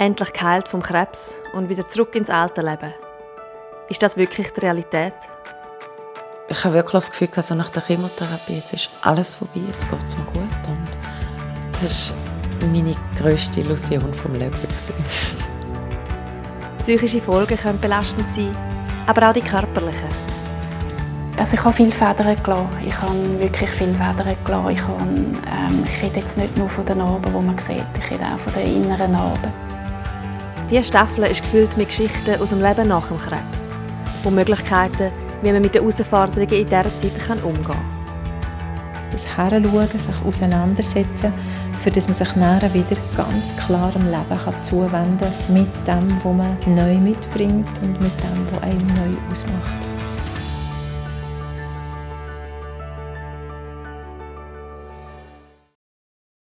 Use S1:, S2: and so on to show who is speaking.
S1: Endlich geheilt vom Krebs und wieder zurück ins alte Leben. Ist das wirklich die Realität?
S2: Ich habe wirklich das Gefühl, also nach der Chemotherapie jetzt ist alles vorbei, jetzt geht es mir gut. Und das war meine grösste Illusion vom Leben.
S1: Psychische Folgen können belastend sein, aber auch die körperlichen.
S3: Also ich habe viele Federn gelassen. Ich habe wirklich viele Federn gelassen. Ich, habe, ähm, ich rede jetzt nicht nur von den Narben, die man sieht, ich rede auch von den inneren Narben.
S1: Diese Staffel ist gefüllt mit Geschichten aus dem Leben nach dem Krebs und Möglichkeiten, wie man mit den Herausforderungen in dieser Zeit umgehen kann.
S4: Das Heranschauen, sich auseinandersetzen, für das man sich nachher wieder ganz klar im Leben kann zuwenden kann mit dem, was man neu mitbringt und mit dem, was einem neu ausmacht.